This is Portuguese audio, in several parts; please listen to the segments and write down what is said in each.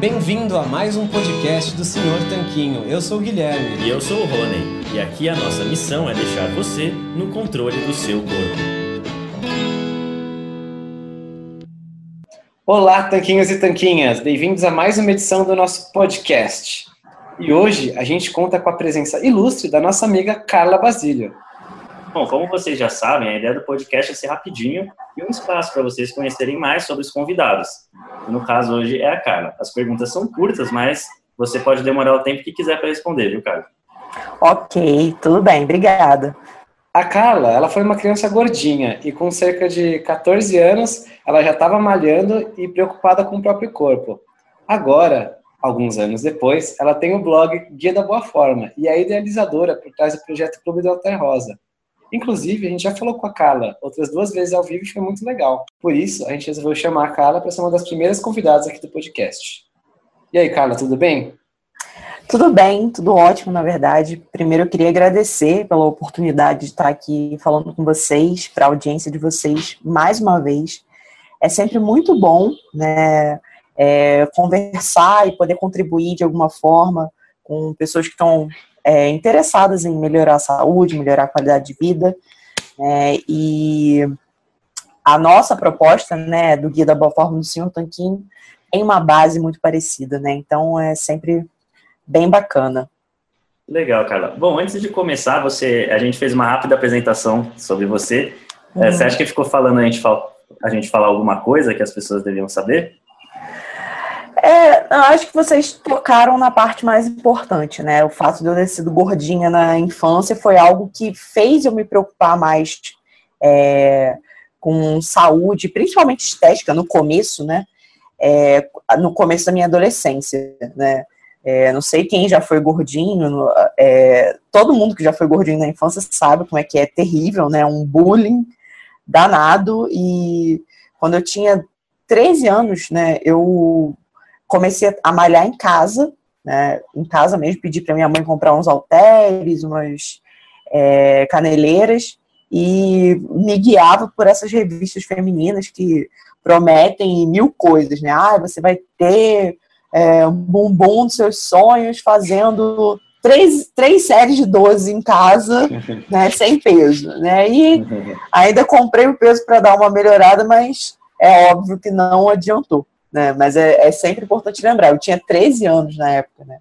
Bem-vindo a mais um podcast do Senhor Tanquinho. Eu sou o Guilherme. E eu sou o Rony. E aqui a nossa missão é deixar você no controle do seu corpo. Olá, tanquinhos e tanquinhas. Bem-vindos a mais uma edição do nosso podcast. E hoje a gente conta com a presença ilustre da nossa amiga Carla Basílio. Bom, como vocês já sabem, a ideia do podcast é ser rapidinho e um espaço para vocês conhecerem mais sobre os convidados. No caso hoje é a Carla. As perguntas são curtas, mas você pode demorar o tempo que quiser para responder, viu, Carla? Ok, tudo bem, obrigada. A Carla, ela foi uma criança gordinha e com cerca de 14 anos, ela já estava malhando e preocupada com o próprio corpo. Agora, alguns anos depois, ela tem o blog Guia da Boa Forma e é idealizadora por trás do projeto Clube do Alter Rosa. Inclusive, a gente já falou com a Carla outras duas vezes ao vivo e foi muito legal. Por isso, a gente resolveu chamar a Carla para ser uma das primeiras convidadas aqui do podcast. E aí, Carla, tudo bem? Tudo bem, tudo ótimo, na verdade. Primeiro, eu queria agradecer pela oportunidade de estar aqui falando com vocês, para a audiência de vocês, mais uma vez. É sempre muito bom, né, é, conversar e poder contribuir de alguma forma com pessoas que estão é, interessadas em melhorar a saúde, melhorar a qualidade de vida. É, e a nossa proposta, né, do Guia da Boa Forma do Senhor Tanquinho, tem uma base muito parecida, né? Então é sempre bem bacana. Legal, Carla. Bom, antes de começar, você, a gente fez uma rápida apresentação sobre você. É, uhum. você acha que ficou falando a gente, a gente falar alguma coisa que as pessoas deviam saber? É, acho que vocês tocaram na parte mais importante, né? O fato de eu ter sido gordinha na infância foi algo que fez eu me preocupar mais é, com saúde, principalmente estética, no começo, né? É, no começo da minha adolescência, né? É, não sei quem já foi gordinho, é, todo mundo que já foi gordinho na infância sabe como é que é terrível, né? Um bullying danado. E quando eu tinha 13 anos, né, eu comecei a malhar em casa, né? Em casa mesmo, pedi para minha mãe comprar uns halteres, umas é, caneleiras e me guiava por essas revistas femininas que prometem mil coisas, né? Ah, você vai ter é, um bumbum dos seus sonhos fazendo três, três séries de 12 em casa, né, sem peso, né? E ainda comprei o peso para dar uma melhorada, mas é óbvio que não adiantou, né? Mas é, é sempre importante lembrar, eu tinha 13 anos na época, né?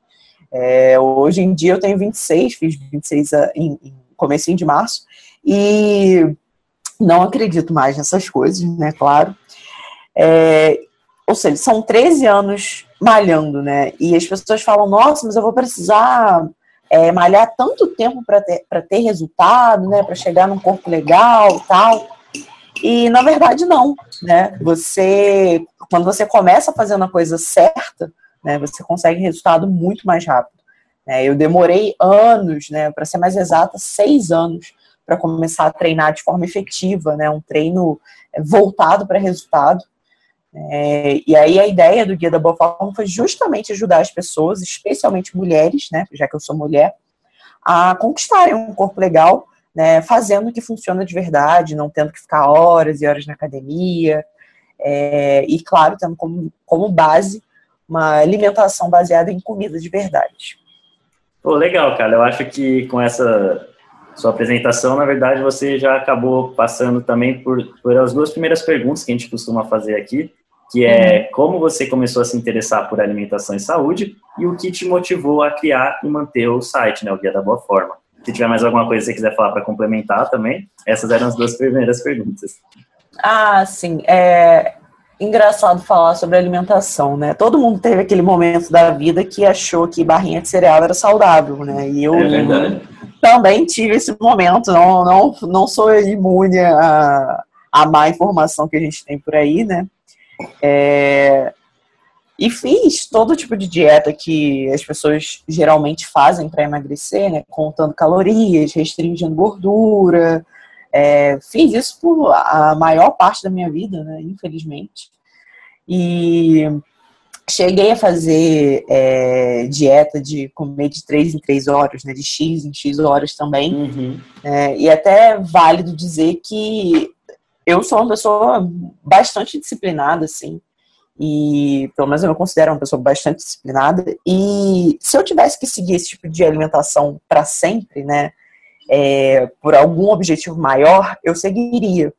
É, hoje em dia eu tenho 26, fiz 26 em, em comecinho de março, e não acredito mais nessas coisas, né, claro. É, ou seja, são 13 anos malhando, né? E as pessoas falam, nossa, mas eu vou precisar é, malhar tanto tempo para ter, ter resultado, né? Para chegar num corpo legal tal. E na verdade não, né? Você, quando você começa fazendo a coisa certa, né? Você consegue resultado muito mais rápido. Né? Eu demorei anos, né? Para ser mais exata, seis anos para começar a treinar de forma efetiva, né? Um treino voltado para resultado. É, e aí a ideia do Guia da Boa Forma foi justamente ajudar as pessoas, especialmente mulheres, né, já que eu sou mulher, a conquistarem um corpo legal, né, fazendo o que funciona de verdade, não tendo que ficar horas e horas na academia, é, e claro, tendo como, como base uma alimentação baseada em comida de verdade. Pô, legal, cara. Eu acho que com essa sua apresentação, na verdade, você já acabou passando também por, por as duas primeiras perguntas que a gente costuma fazer aqui, que é uhum. como você começou a se interessar por alimentação e saúde e o que te motivou a criar e manter o site, né, o Guia da Boa Forma. Se tiver mais alguma coisa que você quiser falar para complementar também, essas eram as duas primeiras perguntas. Ah, sim. É engraçado falar sobre alimentação, né? Todo mundo teve aquele momento da vida que achou que barrinha de cereal era saudável, né? E eu é também tive esse momento. Não, não, não sou imune a, a má informação que a gente tem por aí, né? É, E fiz todo tipo de dieta que as pessoas geralmente fazem para emagrecer, né? Contando calorias, restringindo gordura. É, fiz isso por a maior parte da minha vida, né? Infelizmente. E cheguei a fazer é, dieta de comer de 3 em 3 horas, né? De X em X horas também. Uhum. É, e até válido dizer que eu sou uma pessoa bastante disciplinada, assim e pelo menos eu me considero uma pessoa bastante disciplinada. E se eu tivesse que seguir esse tipo de alimentação para sempre, né, é, por algum objetivo maior, eu seguiria.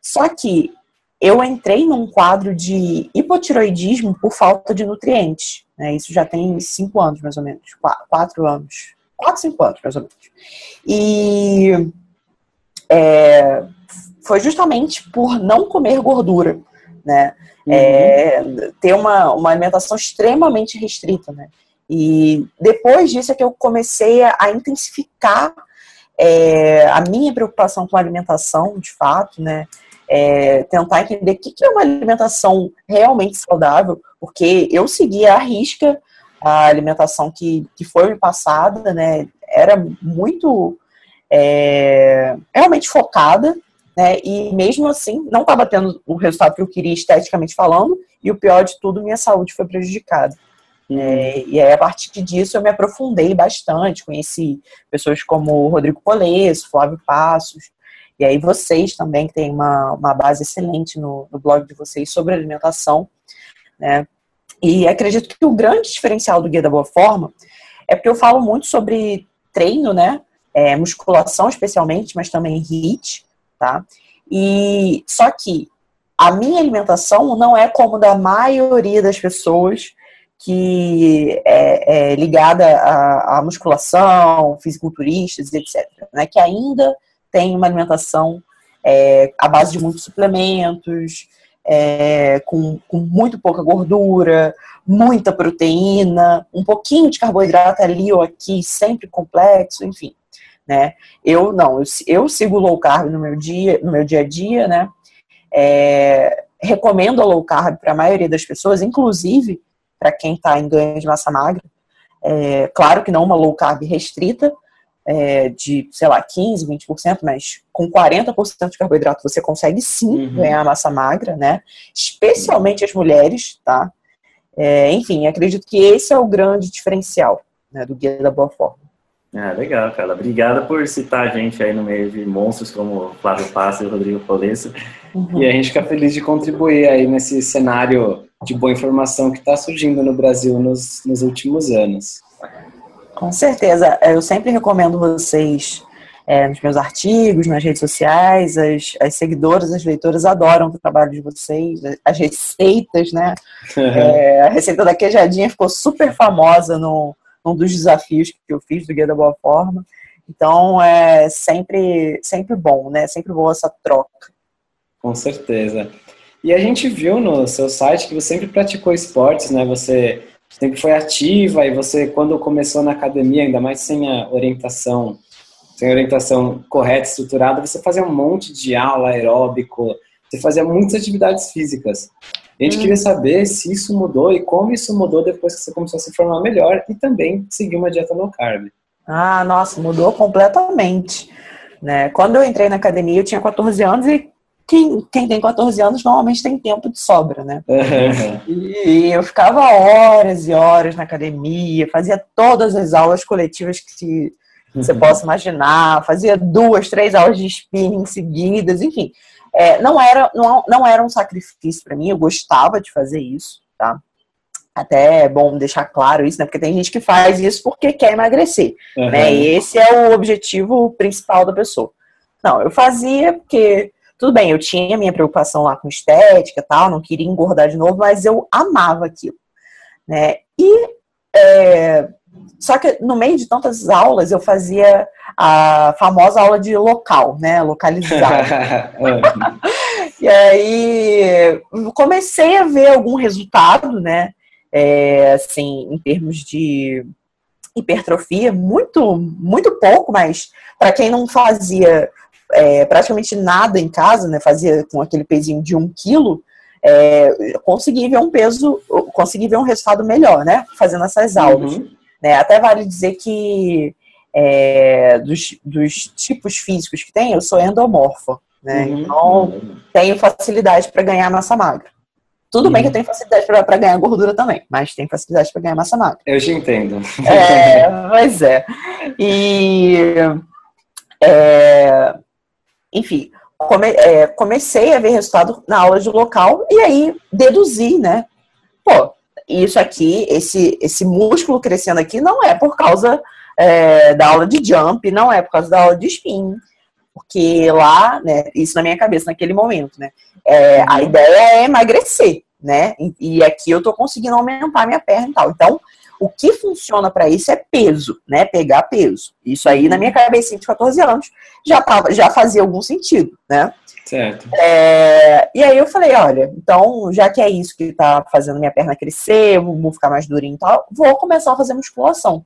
Só que eu entrei num quadro de hipotiroidismo por falta de nutrientes. Né, isso já tem cinco anos, mais ou menos, quatro anos, quatro, cinco anos, mais ou menos. E é, foi justamente por não comer gordura, né? É, uhum. ter uma, uma alimentação extremamente restrita, né? E depois disso é que eu comecei a, a intensificar é, a minha preocupação com a alimentação, de fato, né? É, tentar entender o que, que é uma alimentação realmente saudável, porque eu seguia à risca a alimentação que, que foi me passada, né? Era muito é, realmente focada né? E mesmo assim, não estava tendo o resultado que eu queria esteticamente falando, e o pior de tudo, minha saúde foi prejudicada. Uhum. É, e aí, a partir disso, eu me aprofundei bastante, conheci pessoas como Rodrigo Polesso, Flávio Passos, e aí vocês também, que tem uma, uma base excelente no, no blog de vocês sobre alimentação, né? E acredito que o grande diferencial do Guia da Boa Forma é porque eu falo muito sobre treino, né? É, musculação especialmente, mas também HIIT, tá? E só que a minha alimentação não é como da maioria das pessoas que é, é ligada à, musculação, fisiculturistas, etc. Né? Que ainda tem uma alimentação é, à base de muitos suplementos, é, com, com, muito pouca gordura, muita proteína, um pouquinho de carboidrato ali ou aqui, sempre complexo, enfim né? Eu não, eu, eu sigo low carb no meu dia, no meu dia a dia, né? É, recomendo a low carb para a maioria das pessoas, inclusive para quem está em ganho de massa magra. É, claro que não uma low carb restrita, é, de, sei lá, 15, 20%, mas com 40% de carboidrato você consegue sim uhum. ganhar massa magra, né? Especialmente as mulheres, tá? É, enfim, acredito que esse é o grande diferencial né, do Guia da Boa Forma. Ah, legal, cara. Obrigada por citar a gente aí no meio de monstros como Flávio Passa e Rodrigo Polesso. Uhum. E a gente fica feliz de contribuir aí nesse cenário de boa informação que está surgindo no Brasil nos, nos últimos anos. Com certeza. Eu sempre recomendo vocês é, nos meus artigos, nas redes sociais, as, as seguidoras, as leitoras adoram o trabalho de vocês, as receitas, né? É, a receita da queijadinha ficou super famosa no, um dos desafios que eu fiz do Guia da Boa Forma. Então, é sempre, sempre bom, né? Sempre boa essa troca. Com certeza. E a gente viu no seu site que você sempre praticou esportes, né? Você sempre foi ativa e você, quando começou na academia, ainda mais sem a orientação, sem a orientação correta, estruturada, você fazia um monte de aula aeróbico, você fazia muitas atividades físicas. A gente hum. queria saber se isso mudou e como isso mudou depois que você começou a se formar melhor e também seguir uma dieta low carb. Ah, nossa, mudou completamente. Né? Quando eu entrei na academia, eu tinha 14 anos e quem, quem tem 14 anos normalmente tem tempo de sobra, né? e eu ficava horas e horas na academia, fazia todas as aulas coletivas que você uhum. possa imaginar, fazia duas, três aulas de spinning seguidas, enfim. É, não, era, não, não era um sacrifício para mim, eu gostava de fazer isso, tá? Até é bom deixar claro isso, né? Porque tem gente que faz isso porque quer emagrecer, uhum. né? E esse é o objetivo principal da pessoa. Não, eu fazia porque, tudo bem, eu tinha minha preocupação lá com estética e tal, não queria engordar de novo, mas eu amava aquilo, né? E é, só que no meio de tantas aulas eu fazia a famosa aula de local, né? Localizar. e aí comecei a ver algum resultado, né? É, assim, em termos de hipertrofia, muito, muito pouco, mas para quem não fazia é, praticamente nada em casa, né? Fazia com aquele pezinho de um quilo, é, consegui ver um peso, consegui ver um resultado melhor, né? Fazendo essas aulas. Uhum. Né? Até vale dizer que é, dos, dos, tipos físicos que tem, eu sou endomorfa. Né? Uhum. Então, tenho facilidade para ganhar massa magra. Tudo uhum. bem que eu tenho facilidade para ganhar gordura também, mas tenho facilidade para ganhar massa magra. Eu te entendo. É, mas é. E. É, enfim, come, é, comecei a ver resultado na aula de local e aí deduzi, né? Pô, isso aqui, esse, esse músculo crescendo aqui não é por causa é, da aula de jump, não é por causa da aula de spin, porque lá, né, isso na minha cabeça naquele momento, né, é, a ideia é emagrecer, né, e, e aqui eu tô conseguindo aumentar minha perna e tal, então o que funciona para isso é peso, né? Pegar peso. Isso aí, na minha cabeça de 14 anos, já, tava, já fazia algum sentido, né? Certo. É, e aí eu falei, olha, então, já que é isso que tá fazendo minha perna crescer, vou ficar mais durinho e tal, vou começar a fazer musculação.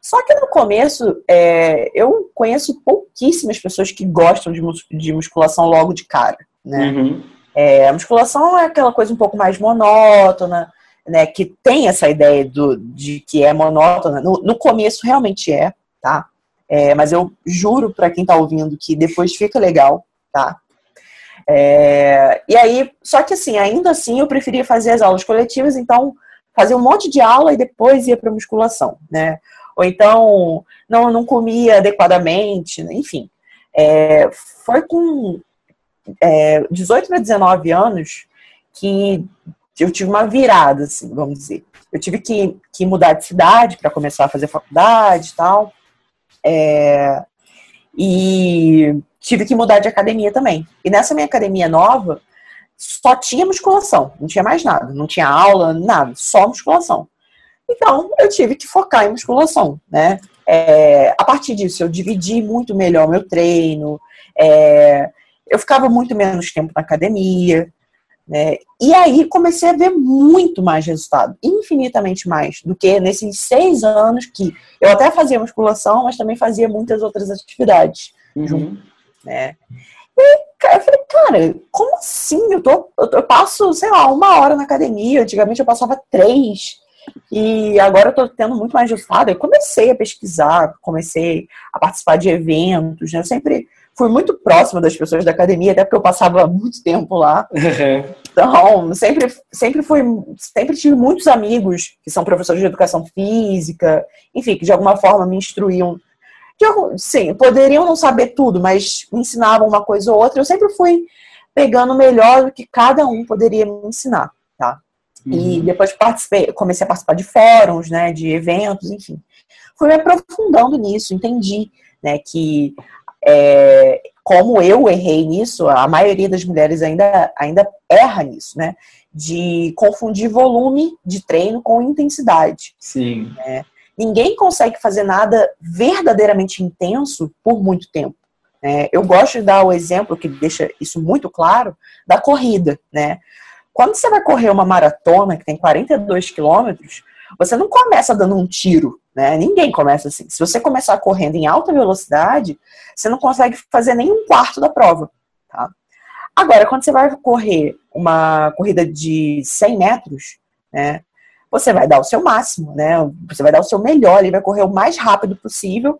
Só que no começo, é, eu conheço pouquíssimas pessoas que gostam de, mus de musculação logo de cara, né? Uhum. É, a musculação é aquela coisa um pouco mais monótona, né, que tem essa ideia do, de que é monótona. No, no começo realmente é, tá? É, mas eu juro para quem está ouvindo que depois fica legal, tá? É, e aí, só que assim, ainda assim eu preferia fazer as aulas coletivas, então fazer um monte de aula e depois ia para musculação, né? Ou então não, não comia adequadamente, enfim. É, foi com é, 18 para 19 anos que eu tive uma virada, assim, vamos dizer. Eu tive que, que mudar de cidade para começar a fazer faculdade e tal. É, e tive que mudar de academia também. E nessa minha academia nova, só tinha musculação, não tinha mais nada, não tinha aula, nada, só musculação. Então, eu tive que focar em musculação, né? É, a partir disso, eu dividi muito melhor o meu treino, é, eu ficava muito menos tempo na academia, né? E aí comecei a ver muito mais resultado, infinitamente mais, do que nesses seis anos que eu até fazia musculação, mas também fazia muitas outras atividades uhum. Né? E eu falei, cara, como assim? Eu, tô, eu, eu, passo, sei lá, uma hora na academia, antigamente eu passava três, e agora eu tô tendo muito mais resultado. Eu comecei a pesquisar, comecei a participar de eventos, né? Eu sempre fui muito próxima das pessoas da academia, até porque eu passava muito tempo lá. Então, sempre, sempre fui, sempre tive muitos amigos que são professores de educação física, enfim, que de alguma forma me instruíam. Sim, poderiam não saber tudo, mas me ensinavam uma coisa ou outra. Eu sempre fui pegando melhor do que cada um poderia me ensinar, tá? Uhum. E depois participei, comecei a participar de fóruns, né, de eventos, enfim. Fui me aprofundando nisso, entendi, né, que é, como eu errei nisso, a maioria das mulheres ainda, ainda erra nisso, né? De confundir volume de treino com intensidade. Sim. Né? Ninguém consegue fazer nada verdadeiramente intenso por muito tempo. Né? Eu gosto de dar o exemplo que deixa isso muito claro da corrida, né? Quando você vai correr uma maratona que tem 42 quilômetros, você não começa dando um tiro, né? Ninguém começa assim. Se você começar correndo em alta velocidade, você não consegue fazer nem um quarto da prova, tá? Agora, quando você vai correr uma corrida de 100 metros, né? Você vai dar o seu máximo, né? Você vai dar o seu melhor, ele vai correr o mais rápido possível,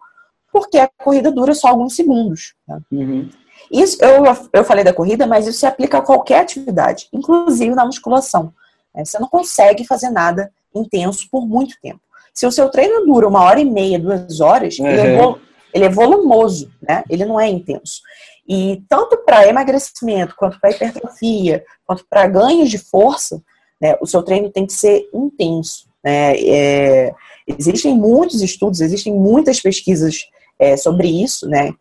porque a corrida dura só alguns segundos. Tá? Uhum. Isso, eu, eu falei da corrida, mas isso se aplica a qualquer atividade, inclusive na musculação. Né? Você não consegue fazer nada intenso por muito tempo. Se o seu treino dura uma hora e meia, duas horas, uhum. ele, é ele, é volumoso, né? Ele não é intenso. E tanto para emagrecimento, quanto para hipertrofia, quanto para ganhos de força, né, o seu treino tem que ser intenso. Né? É, existem muitos estudos, existem muitas pesquisas é, sobre isso, né?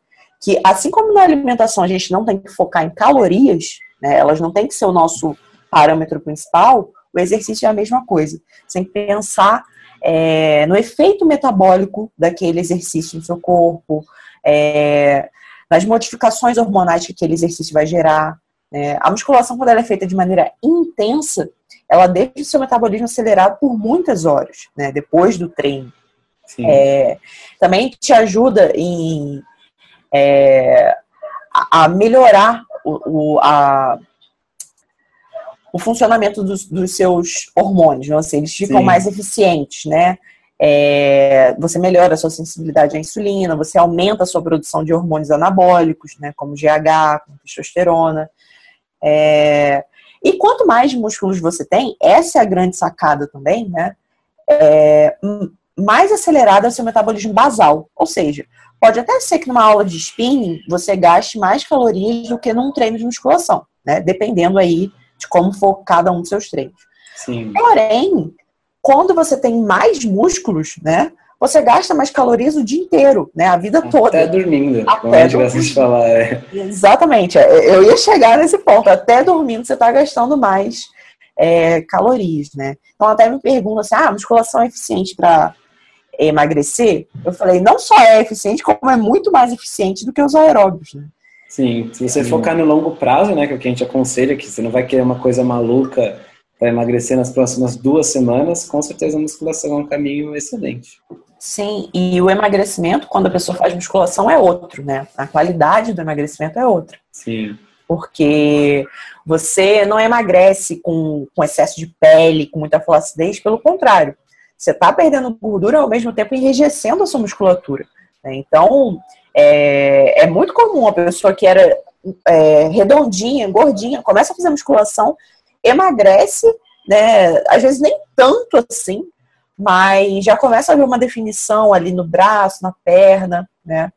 Que assim como na alimentação a gente não tem que focar em calorias, né, elas não têm que ser o nosso parâmetro principal, o exercício é a mesma coisa. Que pensar é, no efeito metabólico daquele exercício no seu corpo, é, nas modificações hormonais que aquele exercício vai gerar. Né? A musculação, quando ela é feita de maneira intensa, ela deixa o seu metabolismo acelerado por muitas horas, né? depois do treino. É, também te ajuda em é, a, melhorar o, o, a, o funcionamento dos, dos seus hormônios, não sei, eles ficam Sim. mais eficientes, né? É, você melhora a sua sensibilidade à insulina, você aumenta a sua produção de hormônios anabólicos, né, como GH, como testosterona. É, e quanto mais músculos você tem, essa é a grande sacada também, né? É, mais acelerado é o seu metabolismo basal. Ou seja, pode até ser que numa aula de spinning você gaste mais calorias do que num treino de musculação, né? Dependendo aí de como for cada um dos seus treinos. Sim. Porém, quando você tem mais músculos, né? Você gasta mais calorias o dia inteiro, né? A vida toda. Até dormindo, Até dormindo. de falar. É. Exatamente. é, Eu ia chegar nesse ponto. Até dormindo você está gastando mais é, calorias, né? Então até me perguntam assim, ah, a musculação é eficiente para emagrecer? Eu falei, não só é eficiente, como é muito mais eficiente do que os aeróbicos, né? Sim, se você focar no longo prazo, né, que é o que a gente aconselha, que você não vai querer uma coisa maluca para emagrecer nas próximas duas semanas, com certeza a musculação é um caminho excelente. Sim, e o emagrecimento, quando a pessoa faz musculação, é outro, né? A qualidade do emagrecimento é outra. Sim, porque você não emagrece com, com excesso de pele, com muita flacidez, pelo contrário, você está perdendo gordura ao mesmo tempo enrijecendo a sua musculatura. né? Então, é, é muito comum a pessoa que era é, redondinha, gordinha, começa a fazer musculação, emagrece, né? Às vezes nem tanto assim, mas já começa a ver uma definição ali no braço, na perna, né?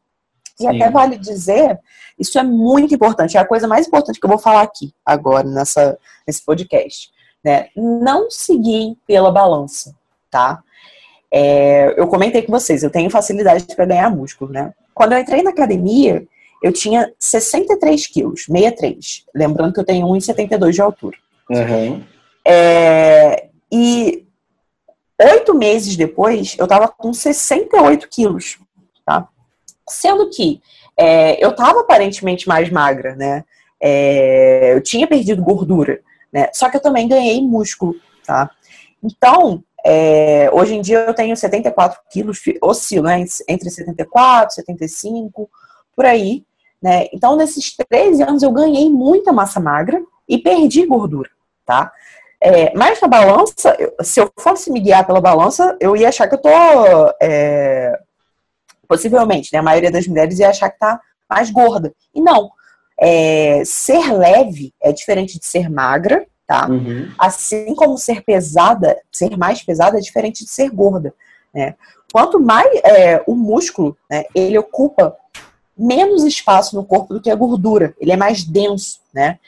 E Sim. até vale dizer, isso é muito importante, é a coisa mais importante que eu vou falar aqui agora nessa, nesse podcast. Né? Não seguir pela balança, tá? É, eu comentei com vocês, eu tenho facilidade para ganhar músculo, né? Quando eu entrei na academia, eu tinha 63 quilos, 63. Lembrando que eu tenho 1,72 de altura. Aham. É, e oito meses depois, eu tava com 68 quilos, tá? Sendo que é, eu tava aparentemente mais magra, né? É, eu tinha perdido gordura, né? Só que eu também ganhei músculo, tá? Então, é, hoje em dia eu tenho 74 quilos, oscilo, né? Entre 74, 75, por aí, né? Então, nesses 13 anos eu ganhei muita massa magra e perdi gordura, tá? É, mas na balança, eu- se eu fosse me guiar pela balança, eu ia achar que eu tô. é, possivelmente, né? A maioria das mulheres ia achar que tá mais gorda. E não. É, ser leve é diferente de ser magra, tá? Uhum. Assim como ser pesada, ser mais pesada é diferente de ser gorda, né? Quanto mais é, o músculo, né, ele ocupa menos espaço no corpo do que a gordura, ele é mais denso, né?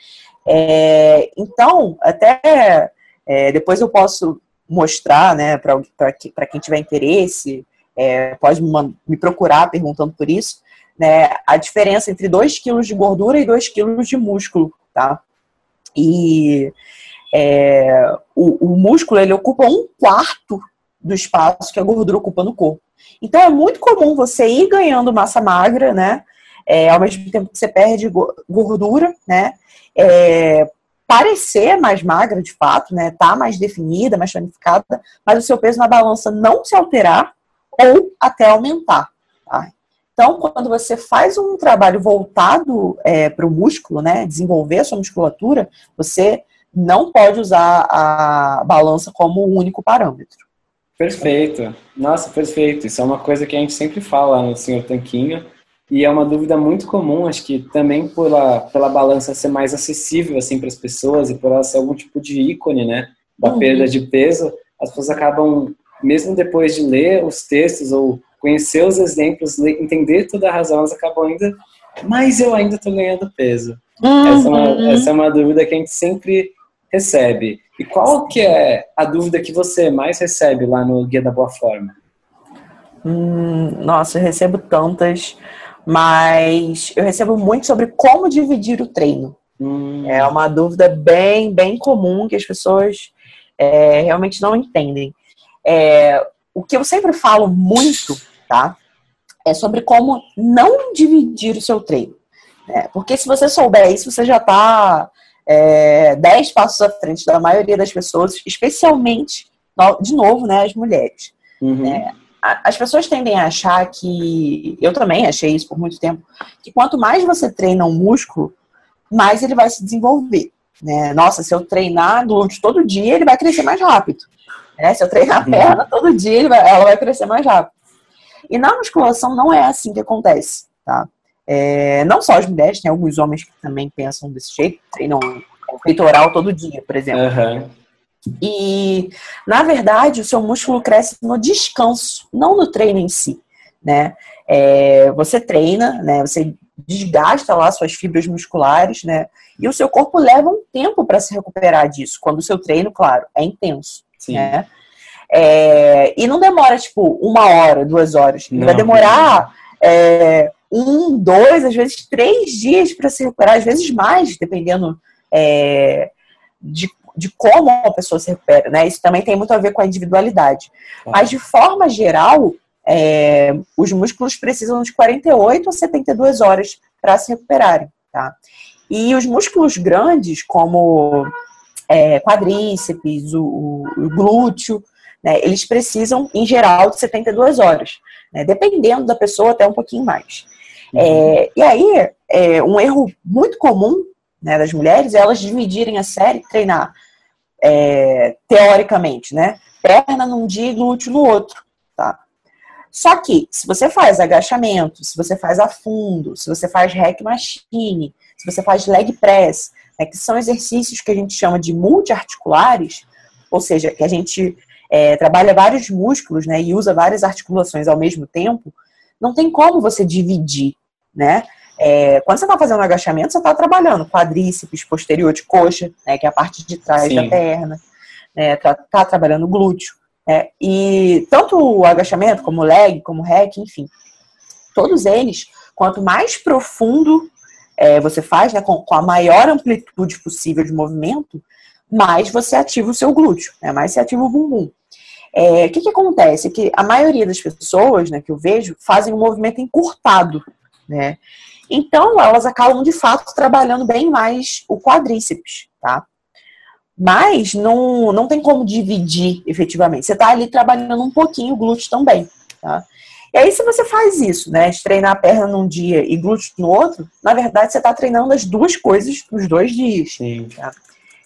É, então, até é, depois eu posso mostrar, né, para quem tiver interesse, é, pode me, me procurar perguntando por isso, né, a diferença entre 2 quilos de gordura e 2 quilos de músculo, tá? E é, o, o músculo, ele ocupa um quarto do espaço que a gordura ocupa no corpo. Então, é muito comum você ir ganhando massa magra, né, é, ao mesmo tempo que você perde go- gordura, né, é, parecer mais magra de fato, né? Tá mais definida, mais tonificada, mas o seu peso na balança não se alterar ou até aumentar. Tá? Então, quando você faz um trabalho voltado para o músculo, né? Desenvolver a sua musculatura, você não pode usar a balança como o único parâmetro. Perfeito. Nossa, perfeito. Isso é uma coisa que a gente sempre fala no Senhor Tanquinho. E é uma dúvida muito comum, acho que também pela, pela balança ser mais acessível assim para as pessoas e por ela ser algum tipo de ícone, né, da Uhum. perda de peso, as pessoas acabam mesmo depois de ler os textos ou conhecer os exemplos, entender toda a razão, elas acabam ainda, mas eu ainda estou ganhando peso. Essa, é uma, Uhum. essa é uma dúvida que a gente sempre recebe. E qual que é a dúvida que você mais recebe lá no Guia da Boa Forma? Hum, nossa, eu recebo tantas, mas eu recebo muito sobre como dividir o treino. Hum, É uma dúvida bem, bem comum que as pessoas é, realmente não entendem. É, o que eu sempre falo muito, tá? É sobre como não dividir o seu treino. né? Porque se você souber isso, você já está é, dez passos à frente da maioria das pessoas, especialmente, de novo, né, as mulheres uhum. a- as pessoas tendem a achar que, eu também achei isso por muito tempo, que quanto mais você treina um músculo, mais ele vai se desenvolver. Né? Nossa, se eu treinar glúteo todo dia, ele vai crescer mais rápido. Né? Se eu treinar a perna todo dia, vai, ela vai crescer mais rápido. E na musculação não é assim que acontece, tá? É, não só as mulheres, tem alguns homens que também pensam desse jeito, treinam peitoral todo dia, por exemplo. Uhum. E, na verdade, o seu músculo cresce no descanso, não no treino em si, né? É, você treina, né? Você desgasta lá suas fibras musculares, né? E o seu corpo leva um tempo para se recuperar disso, quando o seu treino, claro, é intenso, Sim. né? É, e não demora, tipo, uma hora, duas horas. Não, vai demorar é, um, dois, às vezes três dias para se recuperar, às vezes mais, dependendo é, de, de como a pessoa se recupera, né? Isso também tem muito a ver com a individualidade. Mas, de forma geral, é, os músculos precisam de 48 a 72 horas para se recuperarem, tá? E os músculos grandes, como é, quadríceps, o, o, glúteo, né, eles precisam, em geral, de 72 horas, né, dependendo da pessoa, até um pouquinho mais. Uhum. É, e aí, é, um erro muito comum né, das mulheres é elas dividirem a série, treinar é, teoricamente, né? Perna num dia e glúteo no outro, tá? Só que, se você faz agachamento, se você faz a fundo, se você faz hack machine, se você faz leg press, né, que são exercícios que a gente chama de multiarticulares, ou seja, que a gente é, trabalha vários músculos né, e usa várias articulações ao mesmo tempo, não tem como você dividir, né? É, quando você está fazendo agachamento, você está trabalhando quadríceps, posterior de coxa, né, que é a parte de trás Sim. da perna, né, tá, tá trabalhando glúteo. Né, e tanto o agachamento, como o leg, como o hack, enfim, todos eles, quanto mais profundo é, você faz, né, com, com, a maior amplitude possível de movimento, mais você ativa o seu glúteo, né, mais você ativa o bumbum. É, o que, que acontece? Que a maioria das pessoas né, que eu vejo fazem um movimento encurtado, né? Então, elas acabam de fato trabalhando bem mais o quadríceps, tá? Mas não, não tem como dividir efetivamente. Você tá ali trabalhando um pouquinho o glúteo também, tá? E aí, se você faz isso, né, de treinar a perna num dia e glúteo no outro, na verdade você está treinando as duas coisas nos dois dias. Sim. Tá?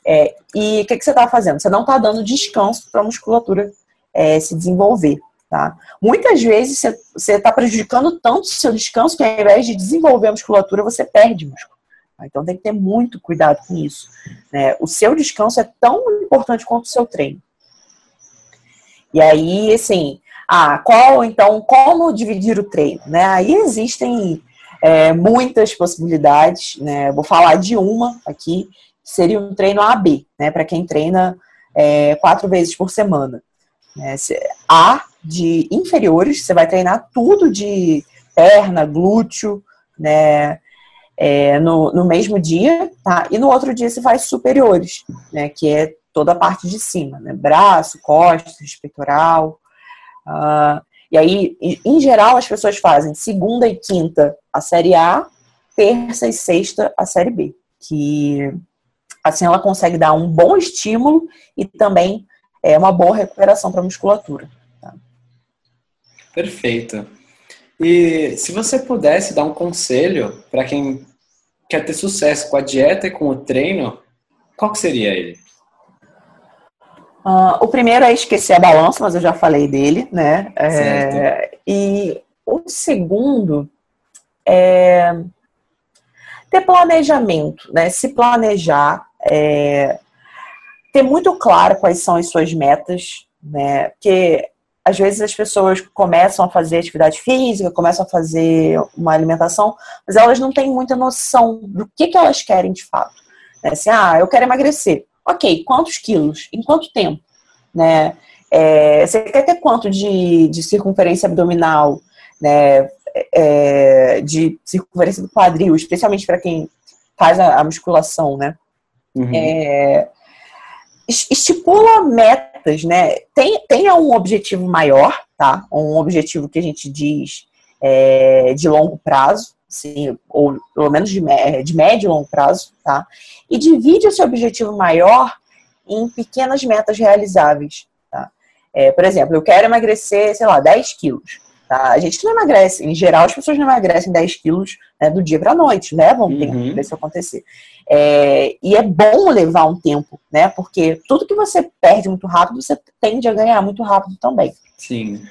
É, e o que, que você está fazendo? Você não está dando descanso para a musculatura é, se desenvolver. Tá? Muitas vezes você está prejudicando tanto o seu descanso que ao invés de desenvolver a musculatura, você perde músculo. Tá? Então tem que ter muito cuidado com isso. Né? O seu descanso é tão importante quanto o seu treino. E aí, assim, ah, qual então, como dividir o treino? Né? Aí existem é, muitas possibilidades, né? Vou falar de uma aqui, que seria um treino AB, né? Para quem treina é, quatro vezes por semana. Né? A de inferiores, você vai treinar tudo de perna, glúteo, né? É, no, no mesmo dia, tá? E no outro dia você faz superiores, né? Que é toda a parte de cima, né? Braço, costas, peitoral. Uh, e aí, em geral, as pessoas fazem segunda e quinta a série A, terça e sexta a série B. Que assim ela consegue dar um bom estímulo e também é uma boa recuperação para a musculatura. Perfeito. E se você pudesse dar um conselho para quem quer ter sucesso com a dieta e com o treino, qual que seria ele? Uh, o primeiro é esquecer a balança, mas eu já falei dele, né? É, e o segundo é ter planejamento, né? Se planejar, é, ter muito claro quais são as suas metas, né? Porque às vezes as pessoas começam a fazer atividade física, começam a fazer uma alimentação, mas elas não têm muita noção do que, que elas querem de fato. Né? Assim, ah, eu quero emagrecer. Ok, quantos quilos? Em quanto tempo? Né? É, você quer ter quanto de, de circunferência abdominal? Né? É, de circunferência do quadril, especialmente para quem faz a, a musculação, né? Uhum. É, estipula metas, né? Tem, tenha um objetivo maior, tá? Um objetivo que a gente diz é, de longo prazo, sim, ou pelo menos de, de médio e longo prazo, tá? E divide esse objetivo maior em pequenas metas realizáveis, tá? É, por exemplo, eu quero emagrecer, sei lá, 10 quilos. Tá? A gente não emagrece, em geral, as pessoas não emagrecem 10 quilos né, do dia para a noite, levam um tempo para isso acontecer. É, e é bom levar um tempo, né? Porque tudo que você perde muito rápido, você tende a ganhar muito rápido também. Sim.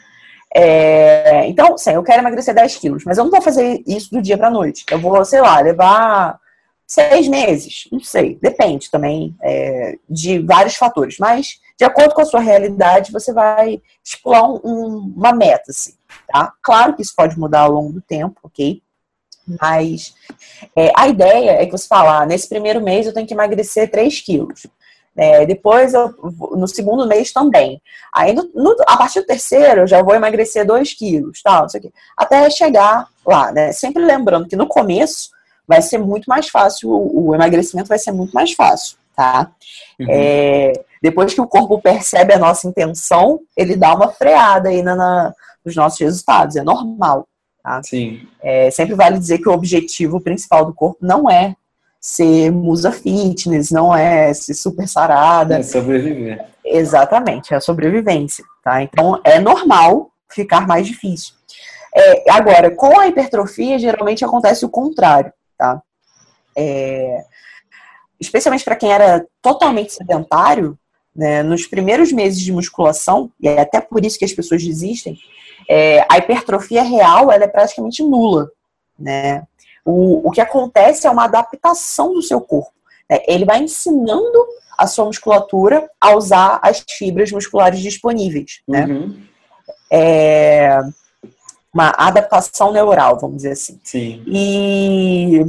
É, então, sim, eu quero emagrecer 10 quilos, mas eu não vou fazer isso do dia para noite. Eu vou, sei lá, levar seis meses, não sei, depende também é, de vários fatores, mas de acordo com a sua realidade, você vai estipular um, um, uma meta, assim, tá? Claro que isso pode mudar ao longo do tempo, ok? Mas é, a ideia é que você fala, ah, nesse primeiro mês eu tenho que emagrecer 3 quilos. É, depois, eu, no segundo mês também. Aí, no, no, a partir do terceiro, eu já vou emagrecer 2 quilos, tal, isso aqui, até chegar lá, né? Sempre lembrando que no começo vai ser muito mais fácil, o, o emagrecimento vai ser muito mais fácil, tá? Uhum. É, depois que o corpo percebe a nossa intenção, ele dá uma freada aí na, na nos nossos resultados, é normal. Tá? Sim. É, sempre vale dizer que o objetivo principal do corpo não é ser musa fitness, não é ser super sarada. É sobreviver. Exatamente, é a sobrevivência, tá? Então é normal ficar mais difícil. É, agora, com a hipertrofia, geralmente acontece o contrário, tá? É, especialmente para quem era totalmente sedentário, né, nos primeiros meses de musculação, e é até por isso que as pessoas desistem, é, a hipertrofia real ela é praticamente nula, né? O, o que acontece é uma adaptação do seu corpo. Né? Ele vai ensinando a sua musculatura a usar as fibras musculares disponíveis, né? Uhum. É uma adaptação neural, vamos dizer assim. Sim. E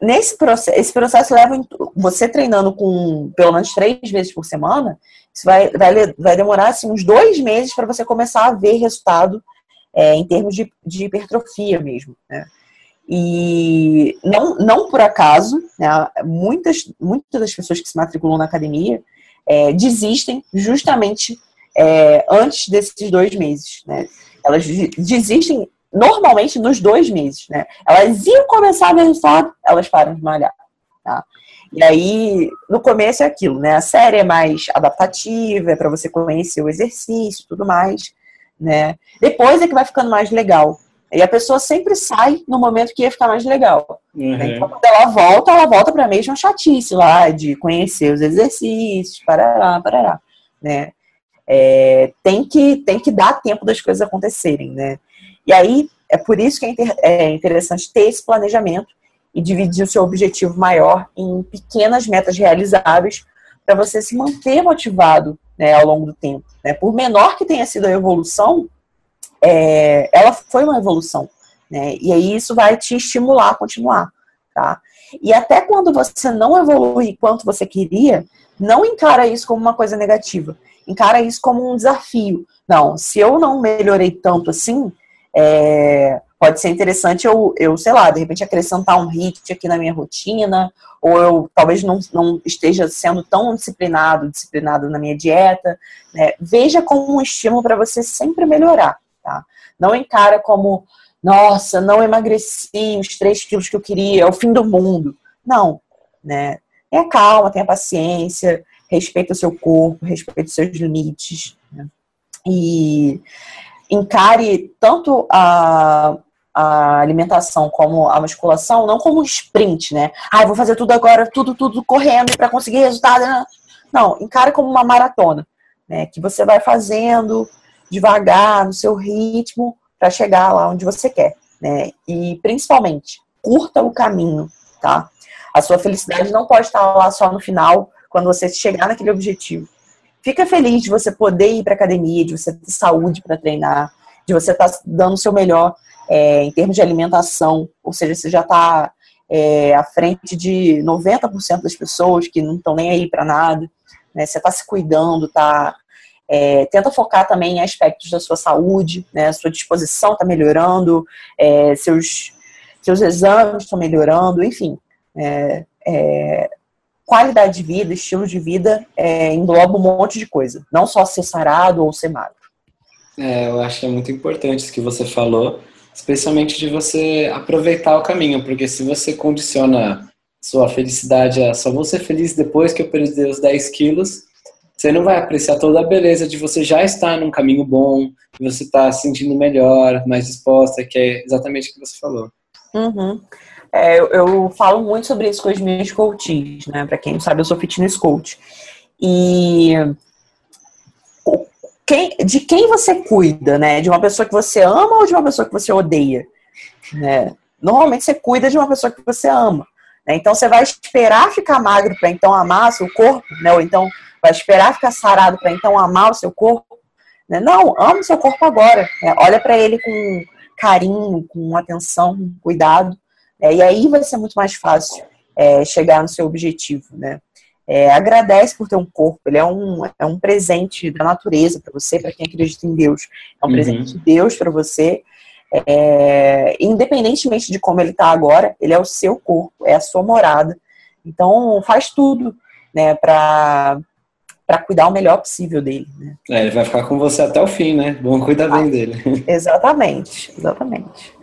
nesse processo, esse processo leva você treinando com pelo menos três vezes por semana, isso vai, vai, vai demorar assim, uns dois meses para você começar a ver resultado é, em termos de, de hipertrofia mesmo. Né? E não, não por acaso, né, muitas, muitas das pessoas que se matriculam na academia é, desistem justamente é, antes desses dois meses. Né? Elas desistem normalmente nos dois meses, né? Elas iam começar a ver resultado, elas param de malhar, tá? E aí, no começo é aquilo, né? A série é mais adaptativa, é para você conhecer o exercício tudo mais, né? Depois é que vai ficando mais legal. E a pessoa sempre sai no momento que ia ficar mais legal. Uhum. Então, quando ela volta, ela volta para a mesma chatice lá, de conhecer os exercícios, parará, parará, né? É, tem, que, tem que dar tempo das coisas acontecerem, né? E aí, é por isso que é, inter, é interessante ter esse planejamento e dividir o seu objetivo maior em pequenas metas realizáveis para você se manter motivado né, ao longo do tempo. Né? Por menor que tenha sido a evolução, é, ela foi uma evolução. Né? E aí isso vai te estimular a continuar. Tá? E até quando você não evolui quanto você queria, não encara isso como uma coisa negativa. Encara isso como um desafio. Não, se eu não melhorei tanto assim, é, pode ser interessante eu, eu, sei lá, de repente acrescentar um HIIT aqui na minha rotina, ou eu talvez não, não esteja sendo tão disciplinado, disciplinado na minha dieta. Né? Veja como um estímulo para você sempre melhorar, tá? Não encara como, nossa, não emagreci os 3 quilos que eu queria, é o fim do mundo. Não, né? Tenha calma, tenha paciência, respeita o seu corpo, respeita os seus limites. Né? E encare tanto a, a alimentação como a musculação não como um sprint, né? Ah, vou fazer tudo agora, tudo, tudo correndo para conseguir resultado. Né? Não, encare como uma maratona, né? Que você vai fazendo devagar, no seu ritmo, para chegar lá onde você quer, né? E principalmente, curta o caminho, tá? A sua felicidade não pode estar lá só no final, quando você chegar naquele objetivo fica feliz de você poder ir para academia, de você ter saúde para treinar, de você estar tá dando o seu melhor é, em termos de alimentação, ou seja, você já está é, à frente de 90% das pessoas que não estão nem aí para nada, né? Você está se cuidando, tá é, tenta focar também em aspectos da sua saúde, né? Sua disposição está melhorando, é, seus seus exames estão melhorando, enfim. É, é, qualidade de vida, estilo de vida, é, engloba um monte de coisa. Não só ser sarado ou ser magro. É, eu acho que é muito importante isso que você falou, especialmente de você aproveitar o caminho, porque se você condiciona sua felicidade a só vou ser feliz depois que eu perder os 10 quilos, você não vai apreciar toda a beleza de você já estar num caminho bom, você estar se sentindo melhor, mais disposta, que é exatamente o que você falou. Uhum. É, eu, eu, falo muito sobre isso com os meus coaches, né? Para quem não sabe, eu sou fitness coach. E quem, de quem você cuida, né? De uma pessoa que você ama ou de uma pessoa que você odeia? Né? Normalmente você cuida de uma pessoa que você ama. Né? Então você vai esperar ficar magro para então amar seu corpo, né? Ou então vai esperar ficar sarado para então amar o seu corpo? Né? Não, ama o seu corpo agora. Né? Olha para ele com carinho, com atenção, com cuidado. É, e aí vai ser muito mais fácil é, chegar no seu objetivo, né? É, agradece por ter um corpo, ele é um, é um presente da natureza para você, para quem acredita em Deus. É um uhum. presente de Deus para você. É, independentemente de como ele está agora, ele é o seu corpo, é a sua morada. Então, faz tudo né, para cuidar o melhor possível dele. Né? É, ele vai ficar com você até o fim, né? Vamos cuidar bem ah, dele. Exatamente, exatamente.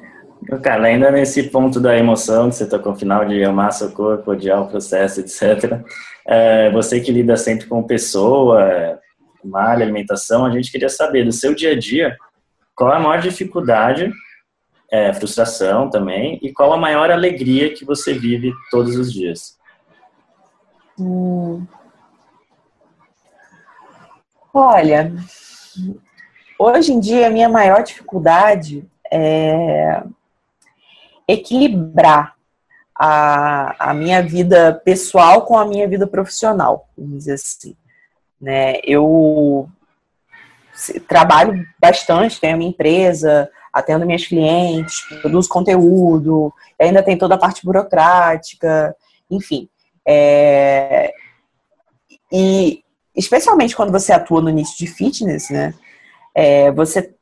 Cara, ainda nesse ponto da emoção que você tocou no final de amar seu corpo, odiar o processo, etc. É, você que lida sempre com pessoa, malha, alimentação, a gente queria saber do seu dia a dia qual a maior dificuldade, é, frustração também, e qual a maior alegria que você vive todos os dias. Hum. Olha, hoje em dia a minha maior dificuldade é equilibrar a, a minha vida pessoal com a minha vida profissional, vamos dizer assim. Né? Eu trabalho bastante, tenho a minha empresa, atendo minhas clientes, produzo conteúdo, ainda tem toda a parte burocrática, enfim. É... E especialmente quando você atua no nicho de fitness, né? É, você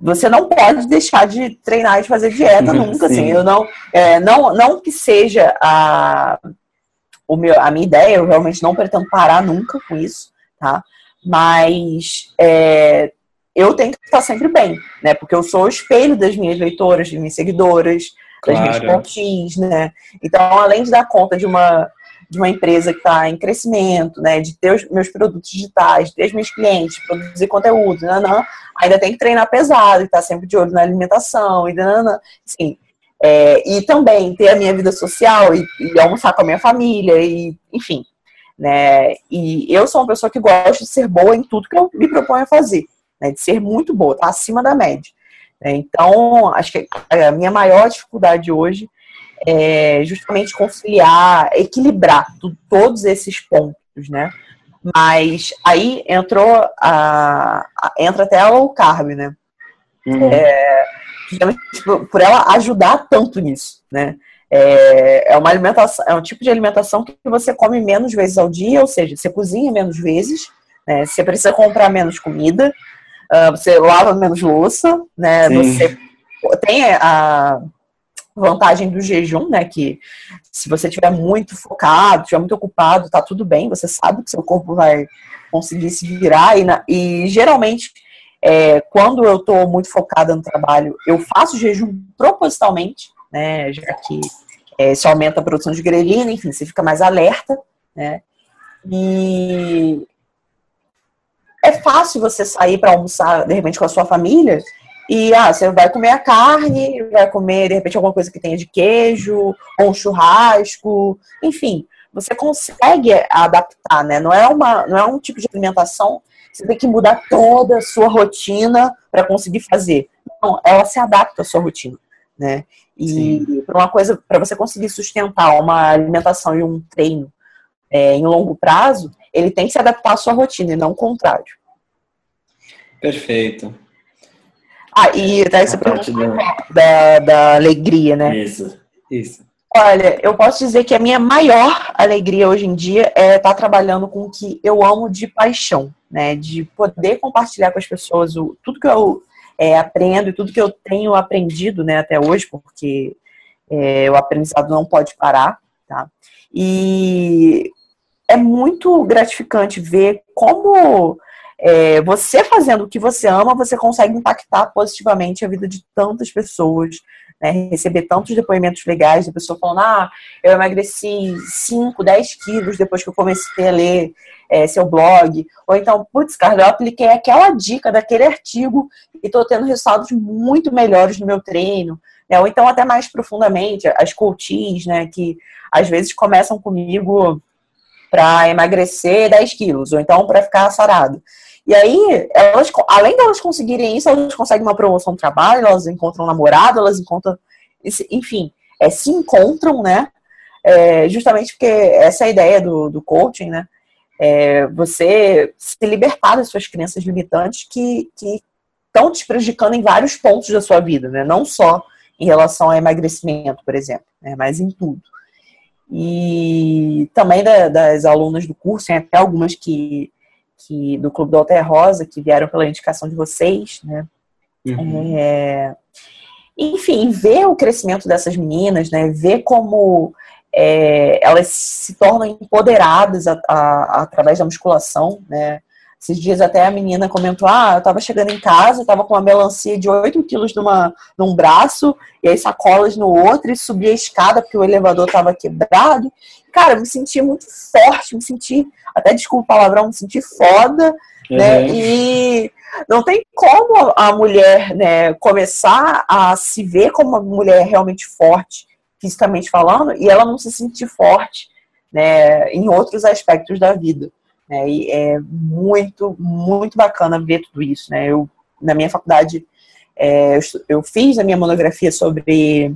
você não pode deixar de treinar e de fazer dieta nunca, assim. Eu não, é, não, não que seja a, o meu, a minha ideia, eu realmente não pretendo parar nunca com isso, tá? Mas é, eu tenho que estar sempre bem, né? Porque eu sou o espelho das minhas leitoras, das minhas seguidoras, das minhas pontis, né? Então, além de dar conta de uma de uma empresa que está em crescimento, né, de ter os meus produtos digitais, ter os meus clientes, produzir conteúdo, nanã, ainda tem que treinar pesado, estar tá sempre de olho na alimentação, e nanã, assim, é, e também ter a minha vida social e, e, almoçar com a minha família, e enfim, né, e eu sou uma pessoa que gosta de ser boa em tudo que eu me proponho a fazer, né, de ser muito boa, tá acima da média. Né, então, acho que a minha maior dificuldade hoje é, justamente conciliar, equilibrar todos esses pontos, né? Mas aí entrou a, a entra até a low carb, né? Uhum. É, por ela ajudar tanto nisso, né? É, é uma alimentação, é um tipo de alimentação que você come menos vezes ao dia, ou seja, você cozinha menos vezes, né? Você precisa comprar menos comida, uh, você lava menos louça, né? Sim. Você tem a vantagem do jejum, né? Que se você estiver muito focado, estiver muito ocupado, tá tudo bem, você sabe que seu corpo vai conseguir se virar. E, na, e geralmente, é, quando eu estou muito focada no trabalho, eu faço jejum propositalmente, né? Já que é, isso aumenta a produção de grelina, enfim, você fica mais alerta, né? E é fácil você sair para almoçar, de repente, com a sua família e ah, você vai comer a carne, vai comer, de repente, alguma coisa que tenha de queijo, ou um churrasco, enfim, você consegue adaptar, né? Não é, uma, não é um tipo de alimentação que você tem que mudar toda a sua rotina para conseguir fazer. Não, ela se adapta à sua rotina, né? E para uma coisa, para você conseguir sustentar uma alimentação e um treino é, em longo prazo, ele tem que se adaptar à sua rotina e não o contrário. Perfeito. Ah, e daí você perguntou da, da alegria, né? Isso, isso. Olha, eu posso dizer que a minha maior alegria hoje em dia é estar trabalhando com o que eu amo de paixão, né? De poder compartilhar com as pessoas o, tudo que eu é, aprendo e tudo que eu tenho aprendido, né, até hoje, porque é, o aprendizado não pode parar, tá? E é muito gratificante ver como é, você fazendo o que você ama, você consegue impactar positivamente a vida de tantas pessoas, né, receber tantos depoimentos legais da pessoa falando, ah, eu emagreci 5, 10 quilos depois que eu comecei a ler é, seu blog, ou então, putz, Carlos, eu apliquei aquela dica daquele artigo e estou tendo resultados muito melhores no meu treino, né, ou então até mais profundamente, as coaches, né, que às vezes começam comigo para emagrecer 10 quilos, ou então para ficar sarado. E aí, elas, além de elas conseguirem isso, elas conseguem uma promoção no trabalho, elas encontram um namorado, elas encontram, enfim, é, se encontram, né? É, justamente porque essa é a ideia do, do coaching, né? É você se libertar das suas crenças limitantes que, que estão te prejudicando em vários pontos da sua vida, né? Não só em relação ao emagrecimento, por exemplo, né? mas em tudo. E também da, das alunas do curso, tem até algumas que que do Clube do Alter Rosa, que vieram pela indicação de vocês, né? Uhum. É, enfim, ver o crescimento dessas meninas, né? Ver como é, elas se tornam empoderadas a, a, através da musculação, né? Esses dias até a menina comentou, ah, eu tava chegando em casa, tava com uma melancia de 8 quilos numa, num braço, e aí sacolas no outro, e subi a escada porque o elevador tava quebrado. Cara, eu me senti muito forte, me senti, até desculpa o palavrão, me senti foda, né? uhum. né? E não tem como a mulher né, começar a se ver como uma mulher realmente forte, fisicamente falando, e ela não se sentir forte né, em outros aspectos da vida. Né? E é muito, muito bacana ver tudo isso. Né? Eu, na minha faculdade, é, eu, eu fiz a minha monografia sobre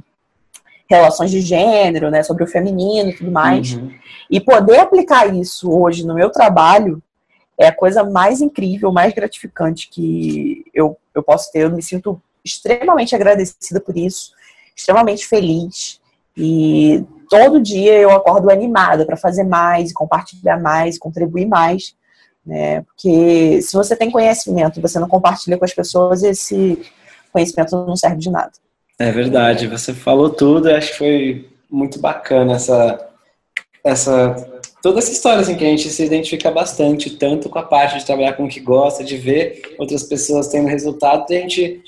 relações de gênero, né, sobre o feminino e tudo mais. Uhum. E poder aplicar isso hoje no meu trabalho é a coisa mais incrível, mais gratificante que eu, eu posso ter. Eu me sinto extremamente agradecida por isso, extremamente feliz. E todo dia eu acordo animada para fazer mais, compartilhar mais, contribuir mais. Né? Porque se você tem conhecimento e você não compartilha com as pessoas, esse conhecimento não serve de nada. É verdade, você falou tudo, acho que foi muito bacana essa, essa toda essa história assim, que a gente se identifica bastante, tanto com a parte de trabalhar com o que gosta, de ver outras pessoas tendo resultado, e a gente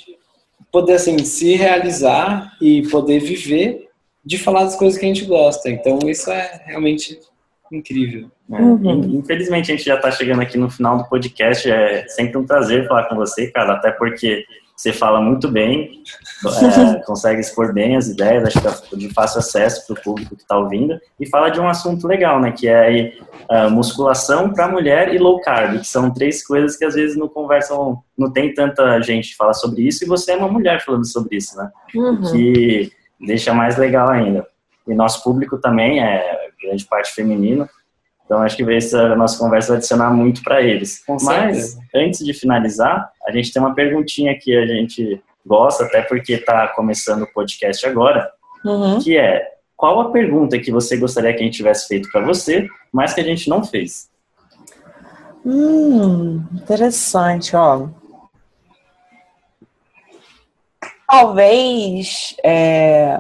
poder assim se realizar e poder viver de falar das coisas que a gente gosta. Então isso é realmente incrível. É, uhum. Infelizmente a gente já está chegando aqui no final do podcast. É sempre um prazer falar com você, cara, até porque você fala muito bem, é, consegue expor bem as ideias, acho que é de fácil acesso para o público que está ouvindo, e fala de um assunto legal, né, que é aí, uh, musculação para mulher e low carb, que são três coisas que às vezes não conversam, não tem tanta gente que fala sobre isso, e você é uma mulher falando sobre isso, né, uhum. que deixa mais legal ainda. E nosso público também é grande parte feminino, então, acho que essa nossa conversa vai adicionar muito para eles. Com Mas, antes de finalizar, a gente tem uma perguntinha que a gente gosta, até porque está começando o podcast agora, uhum. que é, qual a pergunta que você gostaria que a gente tivesse feito para você, mas que a gente não fez? Hum, interessante, ó. Talvez, é,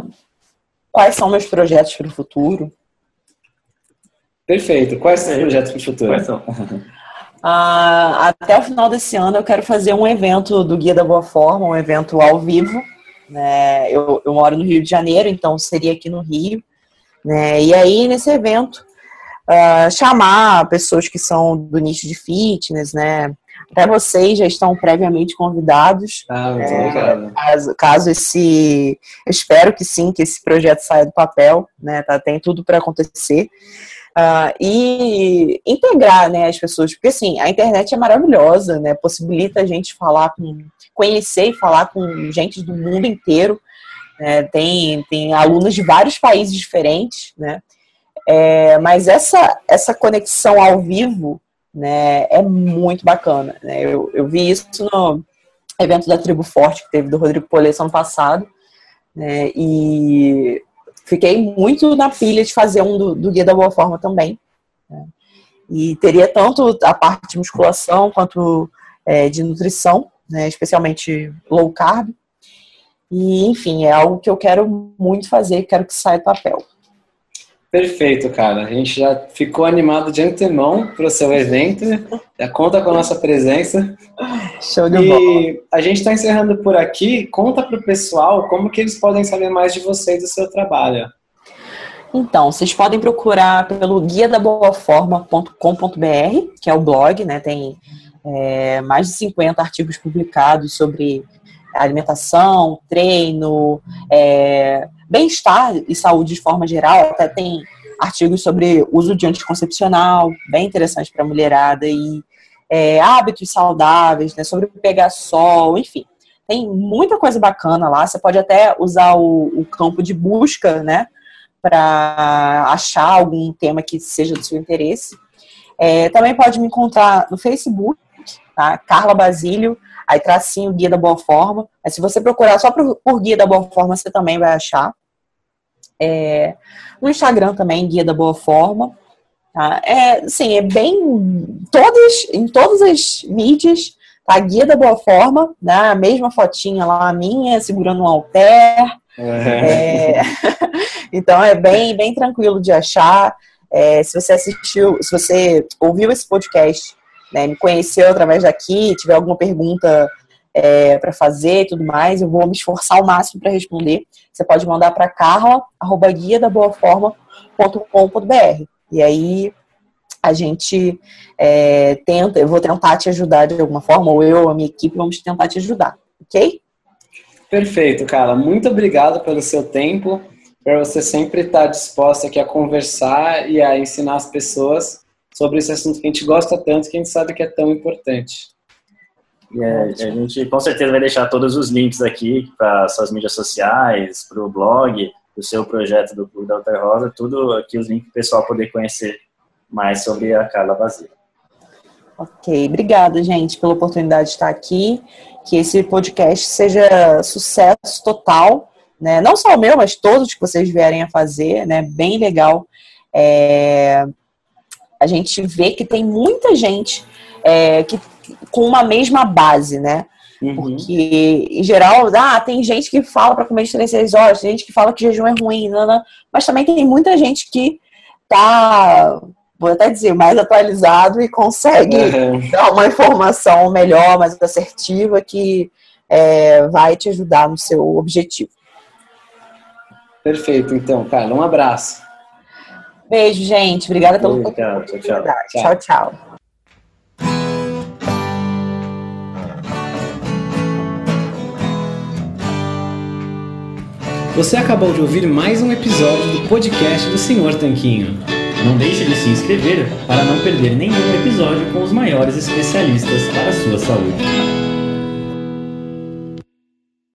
quais são meus projetos para o futuro? Perfeito. Quais são os projetos para o futuro? Quais são? Ah, até o final desse ano eu quero fazer um evento do Guia da Boa Forma, um evento ao vivo. Né? Eu, eu moro no Rio de Janeiro, então seria aqui no Rio. Né? E aí, nesse evento, uh, chamar pessoas que são do nicho de fitness, né? Até vocês já estão previamente convidados. Ah, muito é, caso, caso, esse. Eu espero que sim, que esse projeto saia do papel, né? Tá, tem tudo para acontecer. Uh, e integrar né, as pessoas, porque assim, a internet é maravilhosa, né? Possibilita a gente falar com, conhecer e falar com gente do mundo inteiro. Né, tem, tem alunos de vários países diferentes, né? É, mas essa, essa conexão ao vivo né, é muito bacana. Né? Eu, eu vi isso no evento da Tribo Forte que teve do Rodrigo Polesso ano passado. Né, e fiquei muito na pilha de fazer um do, do Guia da Boa Forma também. Né? E teria tanto a parte de musculação quanto é, de nutrição, né, especialmente low carb. E, enfim, é algo que eu quero muito fazer, quero que saia do papel. Perfeito, cara. A gente já ficou animado de antemão para o seu evento. Já conta com a nossa presença. Show de e bola. a gente está encerrando por aqui. Conta para o pessoal como que eles podem saber mais de você e do seu trabalho. Então, vocês podem procurar pelo guia da boaforma.com.br, que é o blog, né? Tem é, mais de 50 artigos publicados sobre alimentação, treino, é, bem-estar e saúde de forma geral. Até tem artigos sobre uso de anticoncepcional, bem interessante para a mulherada, e é, hábitos saudáveis, né, sobre pegar sol, enfim. Tem muita coisa bacana lá. Você pode até usar o, o campo de busca, né, para achar algum tema que seja do seu interesse. É, também pode me encontrar no Facebook, tá? Carla Basílio, aí tracinho Guia da Boa Forma. Mas se você procurar só por, por Guia da Boa Forma, você também vai achar. É, no Instagram também, Guia da Boa Forma. Tá? É, sim, é bem. Todas, em todas as mídias, tá? Guia da Boa Forma, né? A mesma fotinha lá, a minha, segurando um halter. É, então é bem, bem tranquilo de achar. É, se você assistiu, se você ouviu esse podcast, né, me conheceu através daqui, tiver alguma pergunta é, para fazer e tudo mais, eu vou me esforçar ao máximo para responder. Você pode mandar para carla, arroba guia da boa forma.com.br. E aí a gente é, tenta, eu vou tentar te ajudar de alguma forma, ou eu, a minha equipe, vamos tentar te ajudar, ok? Perfeito, Carla. Muito obrigado pelo seu tempo, por você sempre estar disposta aqui a conversar e a ensinar as pessoas sobre esse assunto que a gente gosta tanto, que a gente sabe que é tão importante. E é, a gente com certeza vai deixar todos os links aqui para suas mídias sociais, para o blog, o seu projeto do Clube da Alter Rosa, tudo aqui os links para o pessoal poder conhecer mais sobre a Carla Basílio. Ok, obrigada, gente, pela oportunidade de estar aqui. Que esse podcast seja sucesso total, né? Não só o meu, mas todos que vocês vierem a fazer, né? Bem legal. É... A gente vê que tem muita gente é, que, com uma mesma base, né? Uhum. Porque, em geral, ah, tem gente que fala para comer de 3 6 horas, tem gente que fala que jejum é ruim, não, mas também tem muita gente que tá vou até dizer, mais atualizado e consegue Uhum. dar uma informação melhor, mais assertiva, que é, vai te ajudar no seu objetivo. Perfeito, então, Carla, um abraço. Beijo, gente. Obrigada pelo Tchau, tchau, tchau. Tchau, tchau. Você acabou de ouvir mais um episódio do podcast do Senhor Tanquinho. Não deixe de se inscrever para não perder nenhum episódio com os maiores especialistas para a sua saúde.